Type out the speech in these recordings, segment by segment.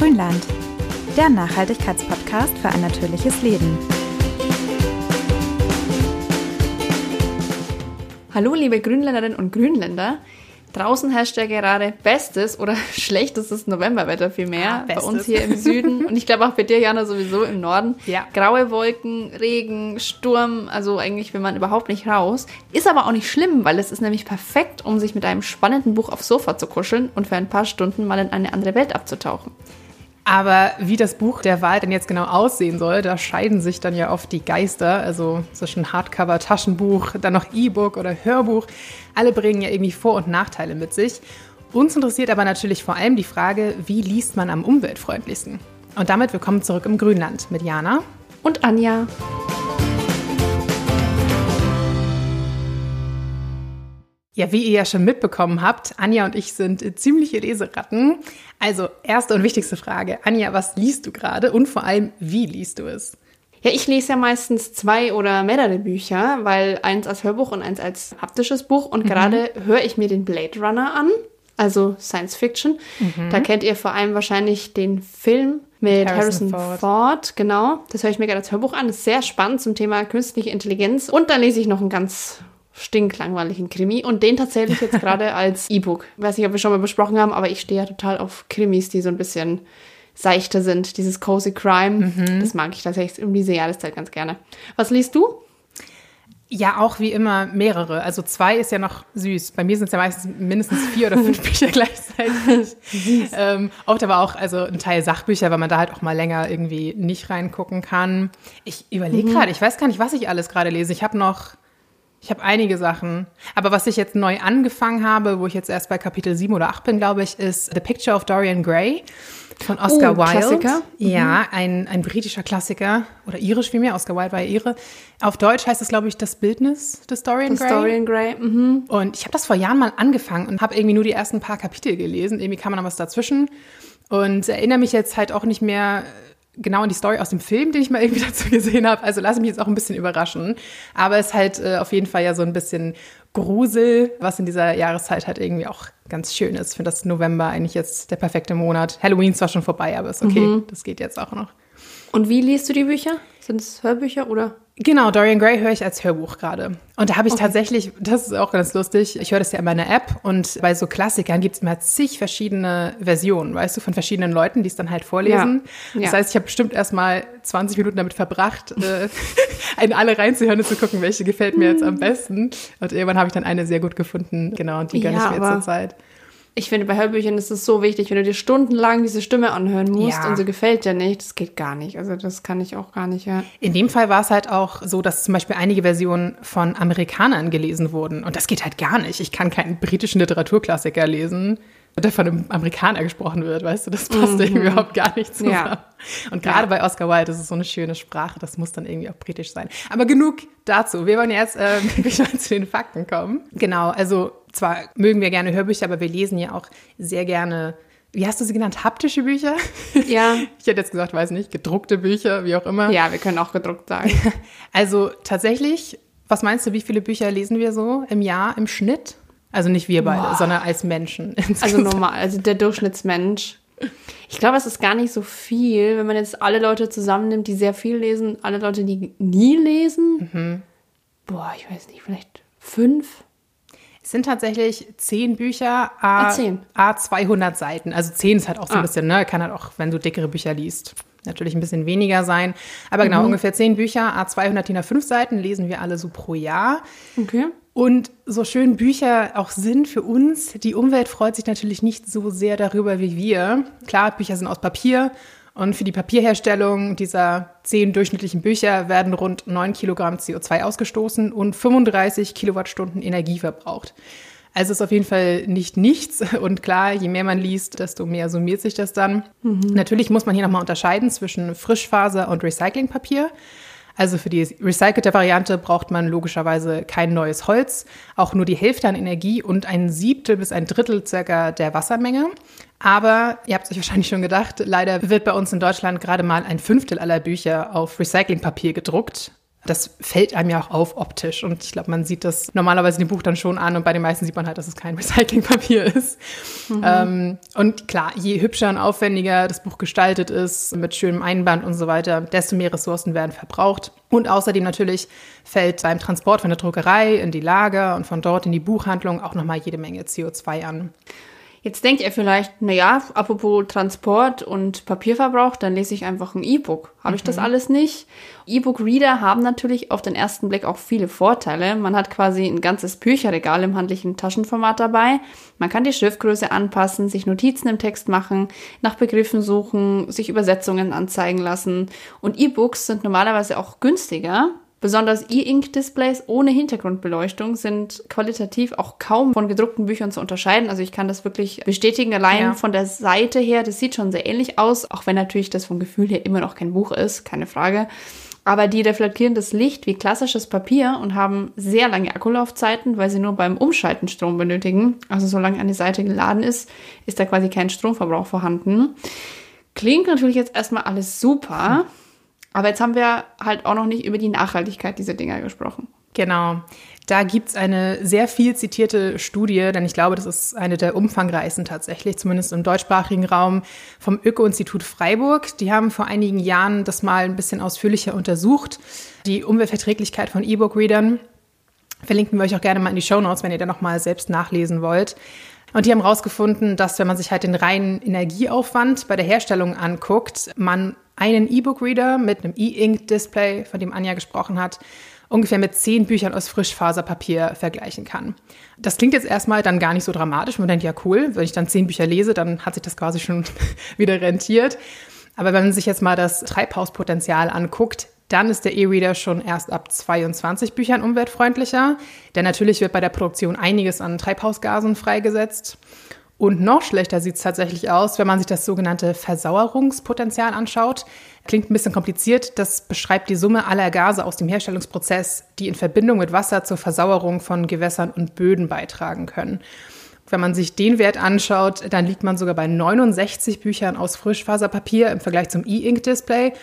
Grünland, der Nachhaltigkeitspodcast für ein natürliches Leben. Hallo liebe Grünländerinnen und Grünländer. Draußen herrscht ja gerade bestes oder schlechtestes Novemberwetter vielmehr. Ah, bei uns hier im Süden und ich glaube auch bei dir, Jana, sowieso im Norden. Ja. Graue Wolken, Regen, Sturm, also eigentlich will man überhaupt nicht raus. Ist aber auch nicht schlimm, weil es ist nämlich perfekt, um sich mit einem spannenden Buch aufs Sofa zu kuscheln und für ein paar Stunden mal in eine andere Welt abzutauchen. Aber wie das Buch der Wahl denn jetzt genau aussehen soll, da scheiden sich dann ja oft die Geister. Also zwischen Hardcover, Taschenbuch, dann noch E-Book oder Hörbuch. Alle bringen ja irgendwie Vor- und Nachteile mit sich. Uns interessiert aber natürlich vor allem die Frage, wie liest man am umweltfreundlichsten? Und damit willkommen zurück im Grünland mit Jana. Und Anja. Ja, wie ihr ja schon mitbekommen habt, Anja und ich sind ziemliche Leseratten. Also erste und wichtigste Frage. Anja, was liest du gerade und vor allem, wie liest du es? Ja, ich lese ja meistens zwei oder mehrere Bücher, weil eins als Hörbuch und eins als haptisches Buch. Und gerade höre ich mir den Blade Runner an, also Science Fiction. Da kennt ihr vor allem wahrscheinlich den Film mit Harrison Harrison, Ford. Ford. Genau, das höre ich mir gerade als Hörbuch an. Das ist sehr spannend zum Thema künstliche Intelligenz. Und dann lese ich noch einen ganz stinklangweiligen Krimi und den tatsächlich jetzt gerade als E-Book. Weiß nicht, ob wir schon mal besprochen haben, aber ich stehe ja total auf Krimis, die so ein bisschen seichter sind. Dieses Cozy Crime, das mag ich tatsächlich um diese Jahreszeit ganz gerne. Was liest du? Ja, auch wie immer mehrere. Also zwei ist ja noch süß. Bei mir sind es ja meistens mindestens vier oder fünf Bücher gleichzeitig. ähm, oft aber auch also ein Teil Sachbücher, weil man da halt auch mal länger irgendwie nicht reingucken kann. Ich überlege gerade, ich weiß gar nicht, was ich alles gerade lese. Ich habe noch, ich habe einige Sachen. Aber was ich jetzt neu angefangen habe, wo ich jetzt erst bei Kapitel 7 oder 8 bin, glaube ich, ist The Picture of Dorian Gray von Oscar Oh, Wilde. Klassiker. Ja, ein, ein britischer Klassiker oder irisch vielmehr. Oscar Wilde war ja ihre. Auf Deutsch heißt es, glaube ich, das Bildnis des Dorian Gray. Dorian Gray. Mhm. Und ich habe das vor Jahren mal angefangen und habe irgendwie nur die ersten paar Kapitel gelesen. Irgendwie kam dann was dazwischen und erinnere mich jetzt halt auch nicht mehr genau an die Story aus dem Film, den ich mal irgendwie dazu gesehen habe. Also lasse mich jetzt auch ein bisschen überraschen. Aber es ist halt äh, auf jeden Fall ja so ein bisschen Grusel, was in dieser Jahreszeit halt irgendwie auch ganz schön ist. Ich finde das November eigentlich jetzt der perfekte Monat. Halloween ist zwar schon vorbei, aber ist okay. Das geht jetzt auch noch. Und wie liest du die Bücher? Sind es Hörbücher oder? Genau, Dorian Gray höre ich als Hörbuch gerade. Und da habe ich tatsächlich, das ist auch ganz lustig, ich höre das ja in meiner App und bei so Klassikern gibt es immer zig verschiedene Versionen, weißt du, von verschiedenen Leuten, die es dann halt vorlesen. Ja. Das Ja. heißt, ich habe bestimmt erst mal 20 Minuten damit verbracht, äh, in alle reinzuhören und zu gucken, welche gefällt mir jetzt am besten. Und irgendwann habe ich dann eine sehr gut gefunden, genau, und die gönne Ja, ich mir jetzt zur Zeit. Ich finde, bei Hörbüchern ist es so wichtig, wenn du dir stundenlang diese Stimme anhören musst Ja. und sie gefällt dir nicht, das geht gar nicht. Also das kann ich auch gar nicht, ja. In dem Fall war es halt auch so, dass zum Beispiel einige Versionen von Amerikanern gelesen wurden. Und das geht halt gar nicht. Ich kann keinen britischen Literaturklassiker lesen, der von einem Amerikaner gesprochen wird, weißt du? Das passt irgendwie überhaupt gar nicht zusammen. Ja. Und gerade bei Oscar Wilde, ist so eine schöne Sprache, das muss dann irgendwie auch britisch sein. Aber genug dazu. Wir wollen jetzt äh, wirklich mal zu den Fakten kommen. Genau, also zwar mögen wir gerne Hörbücher, aber wir lesen ja auch sehr gerne, wie hast du sie genannt, haptische Bücher? Ja, Ich hätte jetzt gesagt, weiß nicht, gedruckte Bücher, wie auch immer. ja, wir können auch gedruckt sagen. Also tatsächlich, was meinst du, wie viele Bücher lesen wir so im Jahr im Schnitt? Also nicht wir beide, sondern als Menschen. Also insgesamt. normal, also der Durchschnittsmensch. Ich glaube, es ist gar nicht so viel, wenn man jetzt alle Leute zusammennimmt, die sehr viel lesen, alle Leute, die nie lesen. Boah, ich weiß nicht, vielleicht fünf? Es sind tatsächlich zehn Bücher, a, Ah, a 200 Seiten. Also zehn ist halt auch so ein Ah. bisschen, ne? Kann halt auch, wenn du dickere Bücher liest, natürlich ein bisschen weniger sein. Aber Mhm. genau, ungefähr zehn Bücher, a 200 DIN A5 Seiten lesen wir alle so pro Jahr. Okay. Und so schön Bücher auch sind für uns, die Umwelt freut sich natürlich nicht so sehr darüber wie wir. Klar, Bücher sind aus Papier und für die Papierherstellung dieser zehn durchschnittlichen Bücher werden rund 9 Kilogramm CO2 ausgestoßen und 35 Kilowattstunden Energie verbraucht. Also ist auf jeden Fall nicht nichts. Und klar, je mehr man liest, desto mehr summiert sich das dann. Natürlich muss man hier nochmal unterscheiden zwischen Frischfaser und Recyclingpapier. Also für die recycelte Variante braucht man logischerweise kein neues Holz, auch nur die Hälfte an Energie und ein Siebtel bis ein Drittel circa der Wassermenge. Aber ihr habt es euch wahrscheinlich schon gedacht, leider wird bei uns in Deutschland gerade mal ein Fünftel aller Bücher auf Recyclingpapier gedruckt. Das fällt einem ja auch auf optisch. Und ich glaube, man sieht das normalerweise in dem Buch dann schon an. Und bei den meisten sieht man halt, dass es kein Recyclingpapier ist. Mhm. Ähm, und klar, je hübscher und aufwendiger das Buch gestaltet ist, mit schönem Einband und so weiter, desto mehr Ressourcen werden verbraucht. Und außerdem natürlich fällt beim Transport von der Druckerei in die Lager und von dort in die Buchhandlung auch nochmal jede Menge CO2 an. Jetzt denkt ihr vielleicht, naja, apropos Transport und Papierverbrauch, dann lese ich einfach ein E-Book. Habe ich das mhm. alles nicht? E-Book-Reader haben natürlich auf den ersten Blick auch viele Vorteile. Man hat quasi ein ganzes Bücherregal im handlichen Taschenformat dabei. Man kann die Schriftgröße anpassen, sich Notizen im Text machen, nach Begriffen suchen, sich Übersetzungen anzeigen lassen. Und E-Books sind normalerweise auch günstiger. Besonders E-Ink-Displays ohne Hintergrundbeleuchtung sind qualitativ auch kaum von gedruckten Büchern zu unterscheiden. Also ich kann das wirklich bestätigen, allein ja. von der Seite her, das sieht schon sehr ähnlich aus, auch wenn natürlich das vom Gefühl her immer noch kein Buch ist, keine Frage. Aber die reflektieren das Licht wie klassisches Papier und haben sehr lange Akkulaufzeiten, weil sie nur beim Umschalten Strom benötigen. Also solange eine Seite geladen ist, ist da quasi kein Stromverbrauch vorhanden. Klingt natürlich jetzt erstmal alles super. Hm. Aber jetzt haben wir halt auch noch nicht über die Nachhaltigkeit dieser Dinger gesprochen. Genau. Da gibt es eine sehr viel zitierte Studie, denn ich glaube, das ist eine der umfangreichsten tatsächlich, zumindest im deutschsprachigen Raum, vom Öko-Institut Freiburg. Die haben vor einigen Jahren das mal ein bisschen ausführlicher untersucht, die Umweltverträglichkeit von E-Book-Readern. Verlinken wir euch auch gerne mal in die Show Notes, wenn ihr da nochmal selbst nachlesen wollt. Und die haben herausgefunden, dass wenn man sich halt den reinen Energieaufwand bei der Herstellung anguckt, man einen E-Book-Reader mit einem E-Ink-Display, von dem Anja gesprochen hat, ungefähr mit zehn Büchern aus Frischfaserpapier vergleichen kann. Das klingt jetzt erstmal dann gar nicht so dramatisch. Man denkt, ja cool, wenn ich dann zehn Bücher lese, dann hat sich das quasi schon wieder rentiert. Aber wenn man sich jetzt mal das Treibhauspotenzial anguckt, dann ist der E-Reader schon erst ab 22 Büchern umweltfreundlicher. Denn natürlich wird bei der Produktion einiges an Treibhausgasen freigesetzt. Und noch schlechter sieht es tatsächlich aus, wenn man sich das sogenannte Versauerungspotenzial anschaut. Klingt ein bisschen kompliziert. Das beschreibt die Summe aller Gase aus dem Herstellungsprozess, die in Verbindung mit Wasser zur Versauerung von Gewässern und Böden beitragen können. Wenn man sich den Wert anschaut, dann liegt man sogar bei 69 Büchern aus Frischfaserpapier im Vergleich zum E-Ink-Display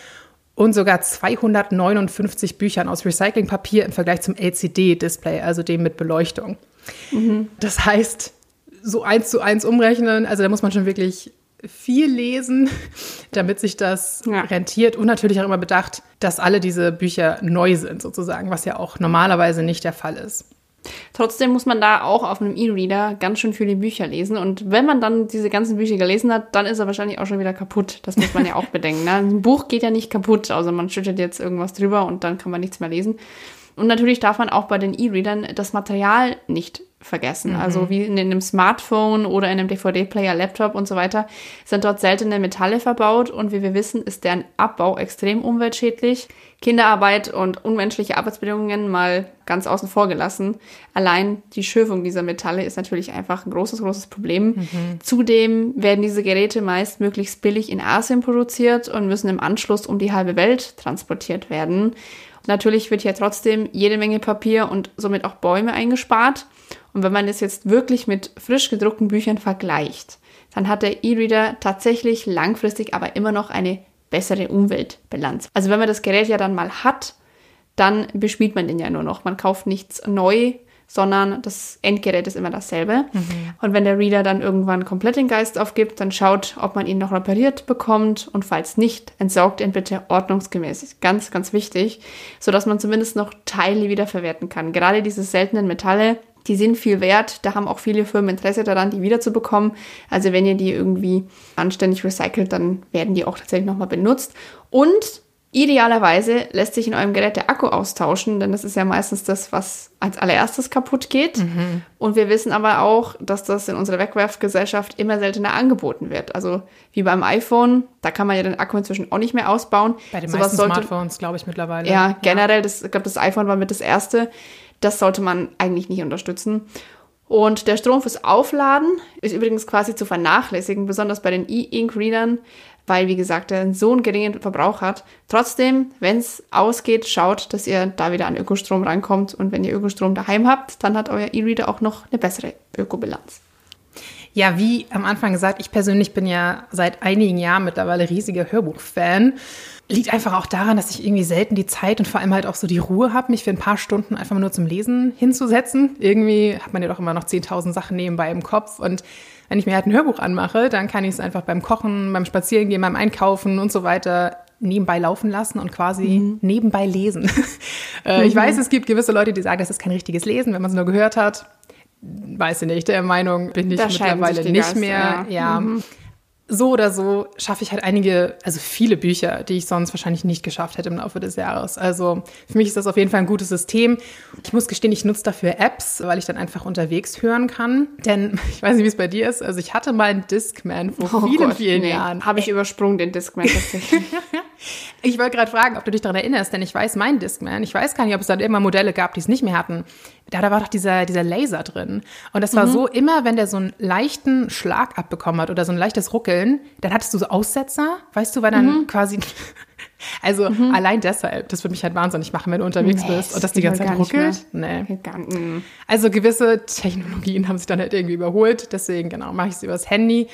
und sogar 259 Büchern aus Recyclingpapier im Vergleich zum LCD-Display, also dem mit Beleuchtung. Mhm. Das heißt, so eins zu eins umrechnen. Also da muss man schon wirklich viel lesen, damit sich das ja. rentiert. Und natürlich auch immer bedacht, dass alle diese Bücher neu sind, sozusagen, was ja auch normalerweise nicht der Fall ist. Trotzdem muss man da auch auf einem E-Reader ganz schön viele Bücher lesen. Und wenn man dann diese ganzen Bücher gelesen hat, dann ist er wahrscheinlich auch schon wieder kaputt. Das muss man ja auch bedenken. Ne? Ein Buch geht ja nicht kaputt, also man schüttet jetzt irgendwas drüber und dann kann man nichts mehr lesen. Und natürlich darf man auch bei den E-Readern das Material nicht vergessen. Mhm. Also wie in einem Smartphone oder in einem DVD-Player, Laptop und so weiter sind dort seltene Metalle verbaut und wie wir wissen, ist deren Abbau extrem umweltschädlich. Kinderarbeit und unmenschliche Arbeitsbedingungen mal ganz außen vor gelassen. Allein die Schürfung dieser Metalle ist natürlich einfach ein großes, großes Problem. Mhm. Zudem werden diese Geräte meist möglichst billig in Asien produziert und müssen im Anschluss um die halbe Welt transportiert werden. Natürlich wird hier trotzdem jede Menge Papier und somit auch Bäume eingespart. Und wenn man das jetzt wirklich mit frisch gedruckten Büchern vergleicht, dann hat der E-Reader tatsächlich langfristig aber immer noch eine bessere Umweltbilanz. Also wenn man das Gerät ja dann mal hat, dann bespielt man den ja nur noch. Man kauft nichts neu, sondern das Endgerät ist immer dasselbe. Mhm. Und wenn der Reader dann irgendwann komplett den Geist aufgibt, dann schaut, ob man ihn noch repariert bekommt und falls nicht, entsorgt ihn bitte ordnungsgemäß. Ganz, ganz wichtig, sodass man zumindest noch Teile wiederverwerten kann. Gerade diese seltenen Metalle, die sind viel wert. Da haben auch viele Firmen Interesse daran, die wiederzubekommen. Also wenn ihr die irgendwie anständig recycelt, dann werden die auch tatsächlich nochmal benutzt. Und Idealerweise lässt sich in eurem Gerät der Akku austauschen, denn das ist ja meistens das, was als allererstes kaputt geht. Mhm. Und wir wissen aber auch, dass das in unserer Wegwerfgesellschaft immer seltener angeboten wird. Also wie beim iPhone, da kann man ja den Akku inzwischen auch nicht mehr ausbauen. Bei den meisten sollte, Smartphones, glaube ich, mittlerweile. Ja, generell, das, ich glaube, das iPhone war mit das erste. Das sollte man eigentlich nicht unterstützen. Und der Strom fürs Aufladen ist übrigens quasi zu vernachlässigen, besonders bei den E-Ink-Readern, weil, wie gesagt, er so einen geringen Verbrauch hat. Trotzdem, wenn es ausgeht, schaut, dass ihr da wieder an Ökostrom rankommt. Und wenn ihr Ökostrom daheim habt, dann hat euer E-Reader auch noch eine bessere Ökobilanz. Ja, wie am Anfang gesagt, ich persönlich bin ja seit einigen Jahren mittlerweile riesiger Hörbuchfan. Liegt einfach auch daran, dass ich irgendwie selten die Zeit und vor allem halt auch so die Ruhe habe, mich für ein paar Stunden einfach mal nur zum Lesen hinzusetzen. Irgendwie hat man ja doch immer noch 10.000 Sachen nebenbei im Kopf und wenn ich mir halt ein Hörbuch anmache, dann kann ich es einfach beim Kochen, beim Spazierengehen, beim Einkaufen und so weiter nebenbei laufen lassen und quasi mhm. nebenbei lesen. äh, ich mhm. weiß, es gibt gewisse Leute, die sagen, das ist kein richtiges Lesen, wenn man es nur gehört hat. Weiß ich nicht, der Meinung bin ich mittlerweile nicht Geister, mehr. Ja. ja. Mhm so oder so schaffe ich halt einige, also viele Bücher, die ich sonst wahrscheinlich nicht geschafft hätte im Laufe des Jahres. Also für mich ist das auf jeden Fall ein gutes System. Ich muss gestehen, ich nutze dafür Apps, weil ich dann einfach unterwegs hören kann. Denn ich weiß nicht, wie es bei dir ist. Also ich hatte mal einen Discman vor oh vielen, Gott, vielen nee. Jahren. Habe ich übersprungen, den Discman tatsächlich. ich wollte gerade fragen, ob du dich daran erinnerst, denn ich weiß, mein Discman, ich weiß gar nicht, ob es dann immer Modelle gab, die es nicht mehr hatten da, da war doch dieser, dieser Laser drin. Und das war mhm. so, immer wenn der so einen leichten Schlag abbekommen hat oder so ein leichtes Ruckeln, dann hattest du so Aussetzer, weißt du, weil dann mhm. quasi. Also mhm. allein deshalb, das würde mich halt wahnsinnig machen, wenn du unterwegs nee, bist und das die ganze Zeit ruckelt. Nee. Mhm. Also gewisse Technologien haben sich dann halt irgendwie überholt. Deswegen, genau, mache ich es übers Handy.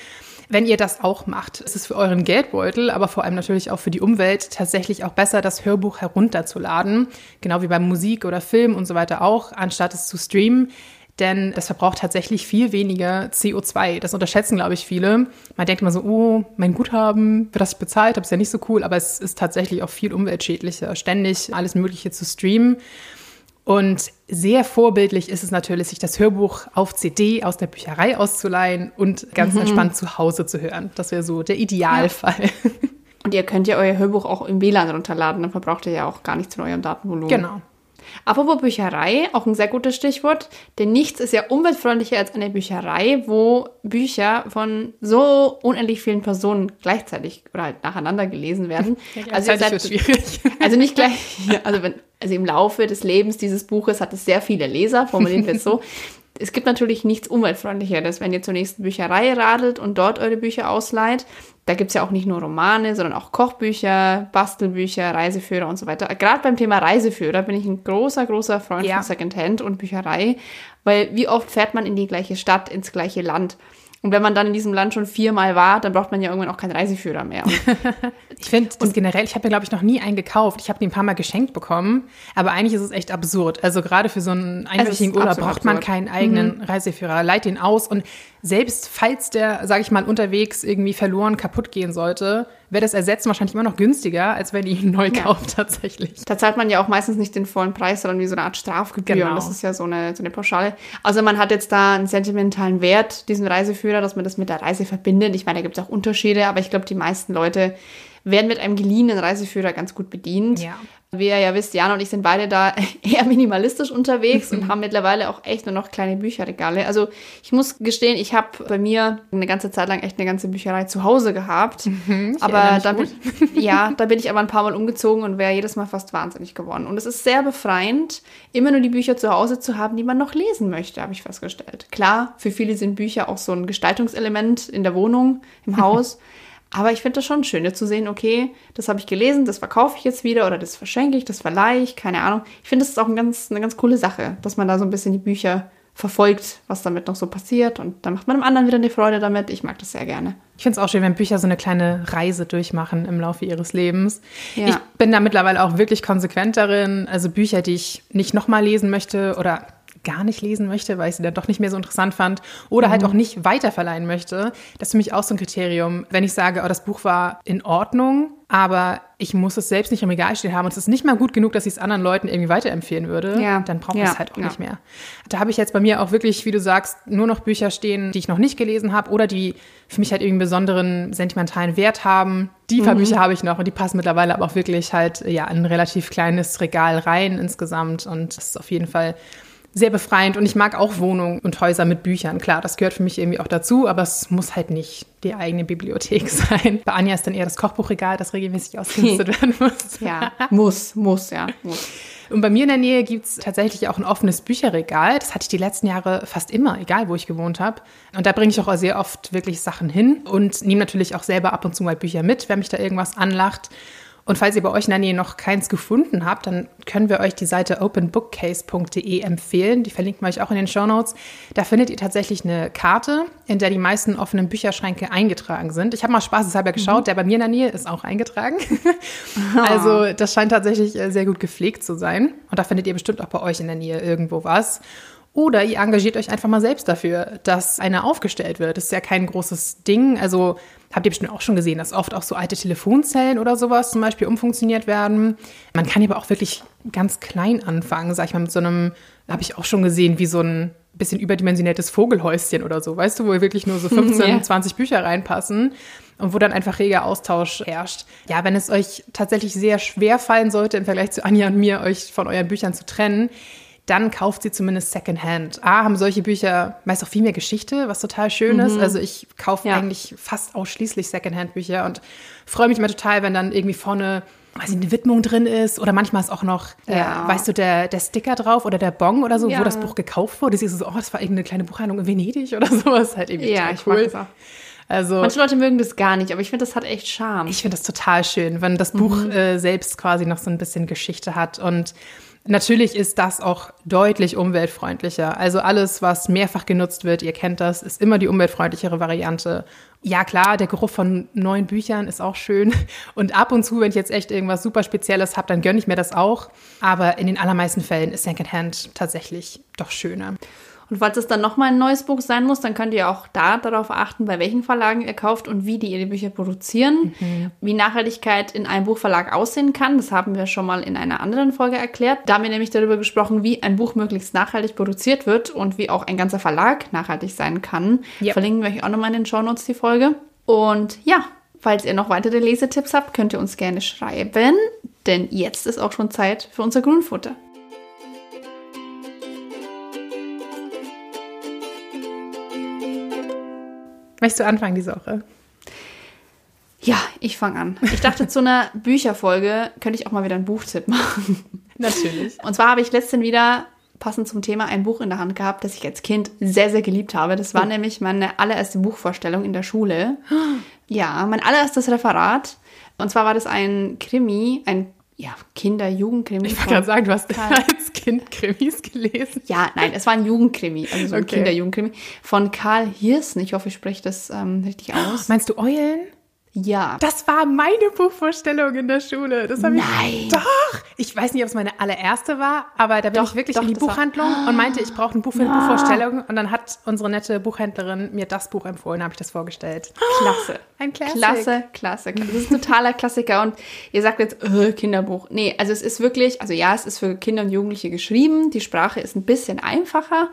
Wenn ihr das auch macht, ist es für euren Geldbeutel, aber vor allem natürlich auch für die Umwelt tatsächlich auch besser, das Hörbuch herunterzuladen. Genau wie beim Musik oder Film und so weiter auch, anstatt es zu streamen. Denn das verbraucht tatsächlich viel weniger CO2. Das unterschätzen, glaube ich, viele. Man denkt immer so, oh, mein Guthaben, wird das bezahlt? Das ist ja nicht so cool. Aber es ist tatsächlich auch viel umweltschädlicher, ständig alles Mögliche zu streamen. Und sehr vorbildlich ist es natürlich, sich das Hörbuch auf CD aus der Bücherei auszuleihen und ganz mhm. entspannt zu Hause zu hören. Das wäre so der Idealfall. Ja. Und ihr könnt ja euer Hörbuch auch im WLAN runterladen, dann verbraucht ihr ja auch gar nichts von eurem Datenvolumen. Genau. Apropos Bücherei, auch ein sehr gutes Stichwort, denn nichts ist ja umweltfreundlicher als eine Bücherei, wo Bücher von so unendlich vielen Personen gleichzeitig oder halt nacheinander gelesen werden. Ja, also, seid, schwierig. also nicht gleich, also wenn, also im Laufe des Lebens dieses Buches hat es sehr viele Leser, formulieren wir es so. Es gibt natürlich nichts umweltfreundlicheres, wenn ihr zur nächsten Bücherei radelt und dort eure Bücher ausleiht. Da gibt es ja auch nicht nur Romane, sondern auch Kochbücher, Bastelbücher, Reiseführer und so weiter. Gerade beim Thema Reiseführer bin ich ein großer, großer Freund ja. von Secondhand und Bücherei, weil wie oft fährt man in die gleiche Stadt, ins gleiche Land? Und wenn man dann in diesem Land schon viermal war, dann braucht man ja irgendwann auch keinen Reiseführer mehr. ich finde das generell, ich habe mir, glaube ich, noch nie einen gekauft. Ich habe den ein paar Mal geschenkt bekommen, aber eigentlich ist es echt absurd. Also gerade für so einen einwöchigen Urlaub braucht man keinen eigenen mhm. Reiseführer. Leit den aus und selbst falls der, sage ich mal, unterwegs irgendwie verloren, kaputt gehen sollte, wäre das Ersetzen wahrscheinlich immer noch günstiger, als wenn ihr ihn neu kauft ja. tatsächlich. Da zahlt man ja auch meistens nicht den vollen Preis, sondern wie so eine Art Strafgebühr. Genau. Und das ist ja so eine, so eine Pauschale. Also man hat jetzt da einen sentimentalen Wert, diesen Reiseführer, dass man das mit der Reise verbindet. Ich meine, da gibt es auch Unterschiede, aber ich glaube, die meisten Leute werden mit einem geliehenen Reiseführer ganz gut bedient. Ja. Wie ihr ja wisst, Jan und ich sind beide da eher minimalistisch unterwegs und haben mittlerweile auch echt nur noch kleine Bücherregale. Also ich muss gestehen, ich habe bei mir eine ganze Zeit lang echt eine ganze Bücherei zu Hause gehabt. Mhm, aber da bin, ja, da bin ich aber ein paar Mal umgezogen und wäre jedes Mal fast wahnsinnig geworden. Und es ist sehr befreiend, immer nur die Bücher zu Hause zu haben, die man noch lesen möchte, habe ich festgestellt. Klar, für viele sind Bücher auch so ein Gestaltungselement in der Wohnung, im Haus. Aber ich finde das schon schön, zu sehen, okay, das habe ich gelesen, das verkaufe ich jetzt wieder oder das verschenke ich, das verleihe ich, keine Ahnung. Ich finde, das ist auch ein ganz, eine ganz coole Sache, dass man da so ein bisschen die Bücher verfolgt, was damit noch so passiert und dann macht man dem anderen wieder eine Freude damit. Ich mag das sehr gerne. Ich finde es auch schön, wenn Bücher so eine kleine Reise durchmachen im Laufe ihres Lebens. Ja. Ich bin da mittlerweile auch wirklich konsequent darin. Also Bücher, die ich nicht nochmal lesen möchte oder gar nicht lesen möchte, weil ich sie dann doch nicht mehr so interessant fand oder halt mhm. halt auch nicht weiterverleihen möchte. Das ist für mich auch so ein Kriterium. Wenn ich sage, oh, das Buch war in Ordnung, aber ich muss es selbst nicht im Regal stehen haben und es ist nicht mal gut genug, dass ich es anderen Leuten irgendwie weiterempfehlen würde, ja. dann brauche ich ja. es halt auch ja. nicht mehr. Da habe ich jetzt bei mir auch wirklich, wie du sagst, nur noch Bücher stehen, die ich noch nicht gelesen habe oder die für mich halt irgendwie einen besonderen sentimentalen Wert haben. Die paar mhm. Bücher habe ich noch und die passen mittlerweile aber auch wirklich halt ja in ein relativ kleines Regal rein insgesamt und das ist auf jeden Fall sehr befreiend und ich mag auch Wohnungen und Häuser mit Büchern. Klar, das gehört für mich irgendwie auch dazu, aber es muss halt nicht die eigene Bibliothek sein. Bei Anja ist dann eher das Kochbuchregal, das regelmäßig ausgemistet werden muss. Ja, muss, muss, ja, muss. Und bei mir in der Nähe gibt es tatsächlich auch ein offenes Bücherregal. Das hatte ich die letzten Jahre fast immer, egal wo ich gewohnt habe. Und da bringe ich auch sehr oft wirklich Sachen hin und nehme natürlich auch selber ab und zu mal Bücher mit, wenn mich da irgendwas anlacht. Und falls ihr bei euch in der Nähe noch keins gefunden habt, dann können wir euch die Seite openbookcase.de empfehlen. Die verlinken wir euch auch in den Show Notes. Da findet ihr tatsächlich eine Karte, in der die meisten offenen Bücherschränke eingetragen sind. Ich habe mal spaßeshalber geschaut, mhm. der bei mir in der Nähe ist auch eingetragen. also das scheint tatsächlich äh, sehr gut gepflegt zu sein. Und da findet ihr bestimmt auch bei euch in der Nähe irgendwo was. Oder ihr engagiert euch einfach mal selbst dafür, dass eine aufgestellt wird. Das ist ja kein großes Ding. Also habt ihr bestimmt auch schon gesehen, dass oft auch so alte Telefonzellen oder sowas zum Beispiel umfunktioniert werden. Man kann aber auch wirklich ganz klein anfangen, sag ich mal, mit so einem, habe ich auch schon gesehen, wie so ein bisschen überdimensioniertes Vogelhäuschen oder so, weißt du, wo wirklich nur so 15, ja. 20 Bücher reinpassen und wo dann einfach reger Austausch herrscht. Ja, wenn es euch tatsächlich sehr schwer fallen sollte, im Vergleich zu Anja und mir, euch von euren Büchern zu trennen, dann kauft sie zumindest Secondhand. A, haben solche Bücher meist auch viel mehr Geschichte, was total schön ist. Mhm. Also ich kaufe ja. eigentlich fast ausschließlich Secondhand-Bücher und freue mich immer total, wenn dann irgendwie vorne weiß ich, eine Widmung drin ist oder manchmal ist auch noch, äh, ja. äh, weißt du, der, der Sticker drauf oder der Bon oder so, ja. wo das Buch gekauft wurde. Siehst du so, oh, das war irgendeine kleine Buchhandlung in Venedig oder sowas. Halt irgendwie ja, ich cool. mag das auch. Also, Manche Leute mögen das gar nicht, aber ich finde, das hat echt Charme. Ich finde das total schön, wenn das Buch mhm. äh, selbst quasi noch so ein bisschen Geschichte hat und Natürlich ist das auch deutlich umweltfreundlicher. Also alles, was mehrfach genutzt wird, ihr kennt das, ist immer die umweltfreundlichere Variante. Ja klar, der Geruch von neuen Büchern ist auch schön. Und ab und zu, wenn ich jetzt echt irgendwas super Spezielles habe, dann gönne ich mir das auch. Aber in den allermeisten Fällen ist Secondhand tatsächlich doch schöner. Und falls es dann nochmal ein neues Buch sein muss, dann könnt ihr auch da darauf achten, bei welchen Verlagen ihr kauft und wie die ihre Bücher produzieren. Mhm. Wie Nachhaltigkeit in einem Buchverlag aussehen kann, das haben wir schon mal in einer anderen Folge erklärt. Da haben wir nämlich darüber gesprochen, wie ein Buch möglichst nachhaltig produziert wird und wie auch ein ganzer Verlag nachhaltig sein kann. Yep. Verlinken wir euch auch nochmal in den Shownotes die Folge. Und ja, falls ihr noch weitere Lesetipps habt, könnt ihr uns gerne schreiben, denn jetzt ist auch schon Zeit für unser Grünfutter. Möchtest du anfangen diese Woche? Ja, ich fange an. Ich dachte, zu einer Bücherfolge könnte ich auch mal wieder einen Buchtipp machen. Natürlich. Und zwar habe ich letztens wieder passend zum Thema ein Buch in der Hand gehabt, das ich als Kind sehr, sehr geliebt habe. Das war oh. nämlich meine allererste Buchvorstellung in der Schule. Ja, mein allererstes Referat. Und zwar war das ein Krimi, ein ja, Kinder, Jugendkrimi. Ich wollte gerade sagen, du hast als Kind Krimis gelesen. Ja, nein, es war ein Jugendkrimi, also so ein okay. Kinder-Jugendkrimi von Karl Hirsten. Ich hoffe, ich spreche das ähm, richtig aus. Meinst du Eulen? Ja. Das war meine Buchvorstellung in der Schule. Das Nein. Ich, doch. Ich weiß nicht, ob es meine allererste war, aber da bin doch, ich wirklich doch, in die Buchhandlung war. und meinte, ich brauche ein Buch für eine ja. Buchvorstellung. Und dann hat unsere nette Buchhändlerin mir das Buch empfohlen, habe ich das vorgestellt. Klasse. Ein Klassiker. Klasse, klasse. Das ist ein totaler Klassiker. Und ihr sagt jetzt, äh, Kinderbuch. Nee, also es ist wirklich, also ja, es ist für Kinder und Jugendliche geschrieben. Die Sprache ist ein bisschen einfacher,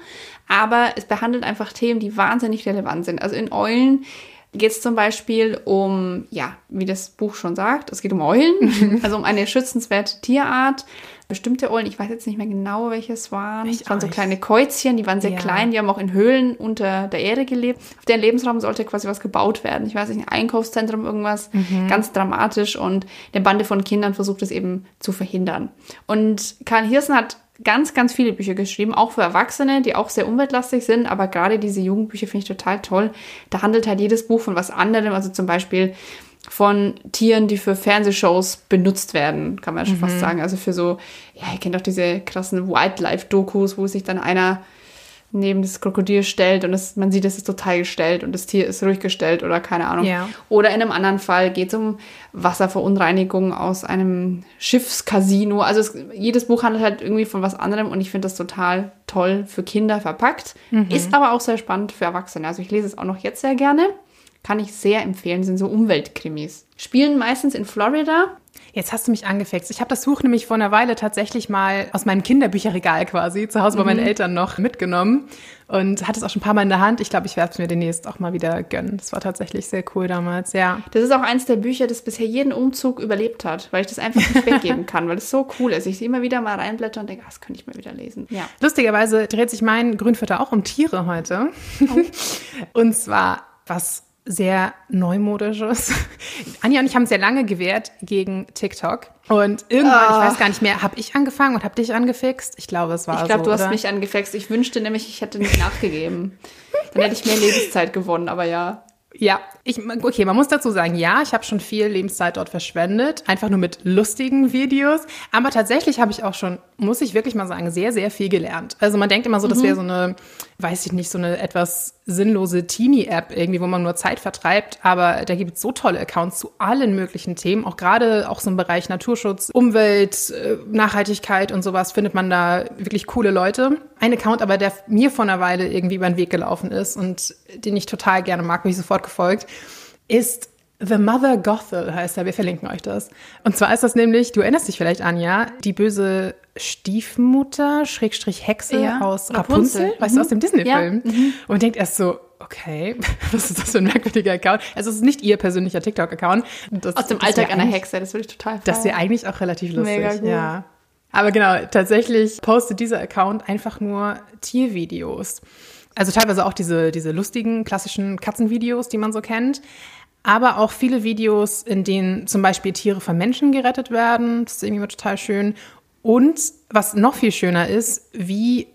aber es behandelt einfach Themen, die wahnsinnig relevant sind. Also in Eulen geht es zum Beispiel um, ja, wie das Buch schon sagt, es geht um Eulen, also um eine schützenswerte Tierart. Bestimmte Eulen, ich weiß jetzt nicht mehr genau, welches waren. Es waren so kleine Käuzchen, die waren sehr ja. klein, die haben auch in Höhlen unter der Erde gelebt. Auf deren Lebensraum sollte quasi was gebaut werden. Ich weiß nicht, ein Einkaufszentrum, irgendwas. Mhm. Ganz dramatisch und eine Bande von Kindern versucht es eben zu verhindern. Und Karl Hirsen hat ganz, ganz viele Bücher geschrieben, auch für Erwachsene, die auch sehr umweltlastig sind, aber gerade diese Jugendbücher finde ich total toll. Da handelt halt jedes Buch von was anderem, also zum Beispiel von Tieren, die für Fernsehshows benutzt werden, kann man schon mhm. fast sagen. Also für so, ja, ihr kennt auch diese krassen Wildlife-Dokus, wo sich dann einer neben das Krokodil stellt und es, man sieht, es ist total gestellt und das Tier ist ruhig gestellt oder keine Ahnung. Ja. Oder in einem anderen Fall geht es um Wasserverunreinigung aus einem Schiffscasino. Also es, jedes Buch handelt halt irgendwie von was anderem und ich finde das total toll für Kinder verpackt. Mhm. Ist aber auch sehr spannend für Erwachsene. Also ich lese es auch noch jetzt sehr gerne. Kann ich sehr empfehlen, sind so Umweltkrimis. Spielen meistens in Florida. Jetzt hast du mich angefixt. Ich habe das Buch nämlich vor einer Weile tatsächlich mal aus meinem Kinderbücherregal quasi zu Hause bei meinen mhm. Eltern noch mitgenommen und hatte es auch schon ein paar Mal in der Hand. Ich glaube, ich werde es mir demnächst auch mal wieder gönnen. Das war tatsächlich sehr cool damals, ja. Das ist auch eins der Bücher, das bisher jeden Umzug überlebt hat, weil ich das einfach nicht weggeben kann, weil es so cool ist. Ich sehe immer wieder mal reinblätter und denke, ah, das könnte ich mal wieder lesen. Ja. Lustigerweise dreht sich mein Grünfutter auch um Tiere heute. Oh. und zwar was sehr neumodisches. Anja und ich haben sehr lange gewehrt gegen TikTok. Und irgendwann, oh. ich weiß gar nicht mehr, habe ich angefangen und habe dich angefixt? Ich glaube, es war ich glaub, so. Ich glaube, du hast mich angefixt. Ich wünschte nämlich, ich hätte nicht nachgegeben. Dann hätte ich mehr Lebenszeit gewonnen, aber ja. Ja, Ich, okay, man muss dazu sagen, ja, ich habe schon viel Lebenszeit dort verschwendet, einfach nur mit lustigen Videos. Aber tatsächlich habe ich auch schon, muss ich wirklich mal sagen, sehr, sehr viel gelernt. Also man denkt immer so, das wäre so eine, weiß ich nicht, so eine etwas sinnlose Teenie-App irgendwie, wo man nur Zeit vertreibt. Aber da gibt es so tolle Accounts zu allen möglichen Themen, auch gerade auch so im Bereich Naturschutz, Umwelt, äh, Nachhaltigkeit und sowas findet man da wirklich coole Leute. Ein Account aber, der mir vor einer Weile irgendwie über den Weg gelaufen ist und den ich total gerne mag, bin ich sofort gefolgt, ist The Mother Gothel heißt er. Wir verlinken euch das. Und zwar ist das nämlich, du erinnerst dich vielleicht an, ja, die böse Stiefmutter, Schrägstrich Hexe Ja, aus Rapunzel. Rapunzel, weißt du, aus dem Disney-Film. Ja, mhm. Und denkt erst so, okay, was ist das für ein merkwürdiger Account? Also es ist nicht ihr persönlicher TikTok-Account. Das- Aus dem das Alltag einer Hexe, das würde ich total Das feiern. wäre eigentlich auch relativ lustig. Mega gut. Ja. Aber genau, tatsächlich postet dieser Account einfach nur Tiervideos. Also teilweise auch diese, diese lustigen, klassischen Katzenvideos, die man so kennt. Aber auch viele Videos, in denen zum Beispiel Tiere von Menschen gerettet werden. Das ist irgendwie immer total schön. Und was noch viel schöner ist, wie,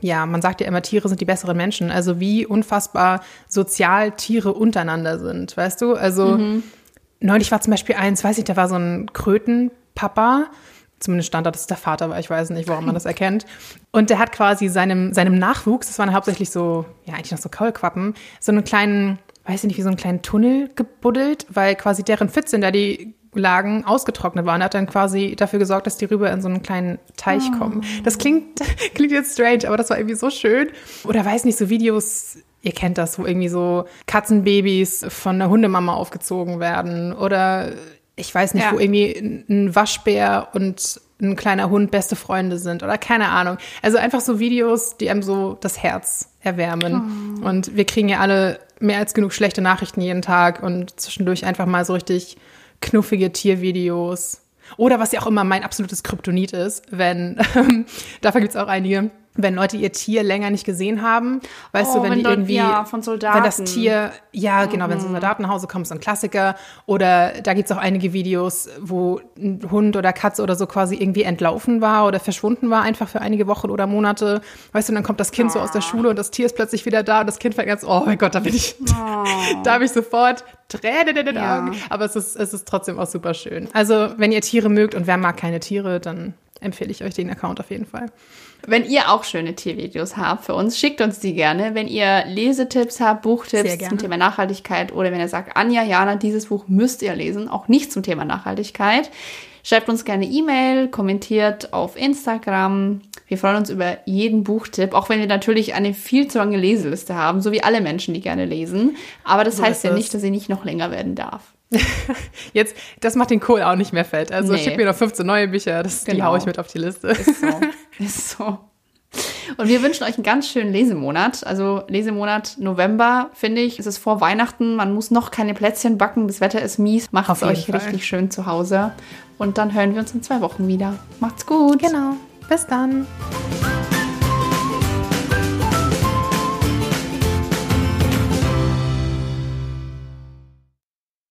ja, man sagt ja immer, Tiere sind die besseren Menschen. Also wie unfassbar sozial Tiere untereinander sind, weißt du? Also neulich war zum Beispiel eins, weiß ich, da war so ein Krötenpapa, zumindest stand da, dass der Vater war, ich weiß nicht, woran man das erkennt. Und der hat quasi seinem, seinem Nachwuchs, das waren hauptsächlich so, ja, eigentlich noch so Kaulquappen, so einen kleinen, weiß ich nicht, wie so einen kleinen Tunnel gebuddelt, weil quasi deren Pfütze, in der die lagen, ausgetrocknet waren. Er hat dann quasi dafür gesorgt, dass die rüber in so einen kleinen Teich kommen. Das klingt, klingt jetzt strange, aber das war irgendwie so schön. Oder weiß nicht, so Videos, ihr kennt das, wo irgendwie so Katzenbabys von der Hundemama aufgezogen werden. Oder ich weiß nicht, Ja. wo irgendwie ein- ein Waschbär und ein kleiner Hund beste Freunde sind oder keine Ahnung. Also einfach so Videos, die einem so das Herz erwärmen. Und wir kriegen ja alle mehr als genug schlechte Nachrichten jeden Tag und zwischendurch einfach mal so richtig knuffige Tiervideos. Oder was ja auch immer mein absolutes Kryptonit ist, wenn, dafür gibt es auch einige, wenn Leute ihr Tier länger nicht gesehen haben, weißt Oh, du, wenn, wenn die irgendwie, ja, von Soldaten. wenn das Tier, ja, genau, wenn so ein Soldat nach Hause kommt, so ein Klassiker. Oder da gibt's auch einige Videos, wo ein Hund oder Katze oder so quasi irgendwie entlaufen war oder verschwunden war, einfach für einige Wochen oder Monate. Weißt du, und dann kommt das Kind so aus der Schule und das Tier ist plötzlich wieder da und das Kind fängt ganz, oh mein Gott, da bin ich, da habe ich sofort Tränen in den Ja. Augen. Aber es ist, es ist trotzdem auch super schön. Also, wenn ihr Tiere mögt und wer mag keine Tiere, dann empfehle ich euch den Account auf jeden Fall. Wenn ihr auch schöne Tiervideos habt für uns, schickt uns die gerne. Wenn ihr Lesetipps habt, Buchtipps zum Thema Nachhaltigkeit oder wenn ihr sagt, Anja, Jana, dieses Buch müsst ihr lesen, auch nicht zum Thema Nachhaltigkeit, schreibt uns gerne E-Mail, kommentiert auf Instagram. Wir freuen uns über jeden Buchtipp, auch wenn wir natürlich eine viel zu lange Leseliste haben, so wie alle Menschen, die gerne lesen. Aber das So heißt ja es. nicht, dass sie nicht noch länger werden darf. Jetzt, das macht den Kohl auch nicht mehr fett. Also Nee. schick mir noch 15 neue Bücher, das, die Genau. haue ich mit auf die Liste. Ist so. Ist so. Und wir wünschen euch einen ganz schönen Lesemonat. Also Lesemonat November, finde ich, ist es vor Weihnachten. Man muss noch keine Plätzchen backen. Das Wetter ist mies. Macht es euch Fall. richtig schön zu Hause. Und dann hören wir uns in zwei Wochen wieder. Macht's gut. Genau. Bis dann.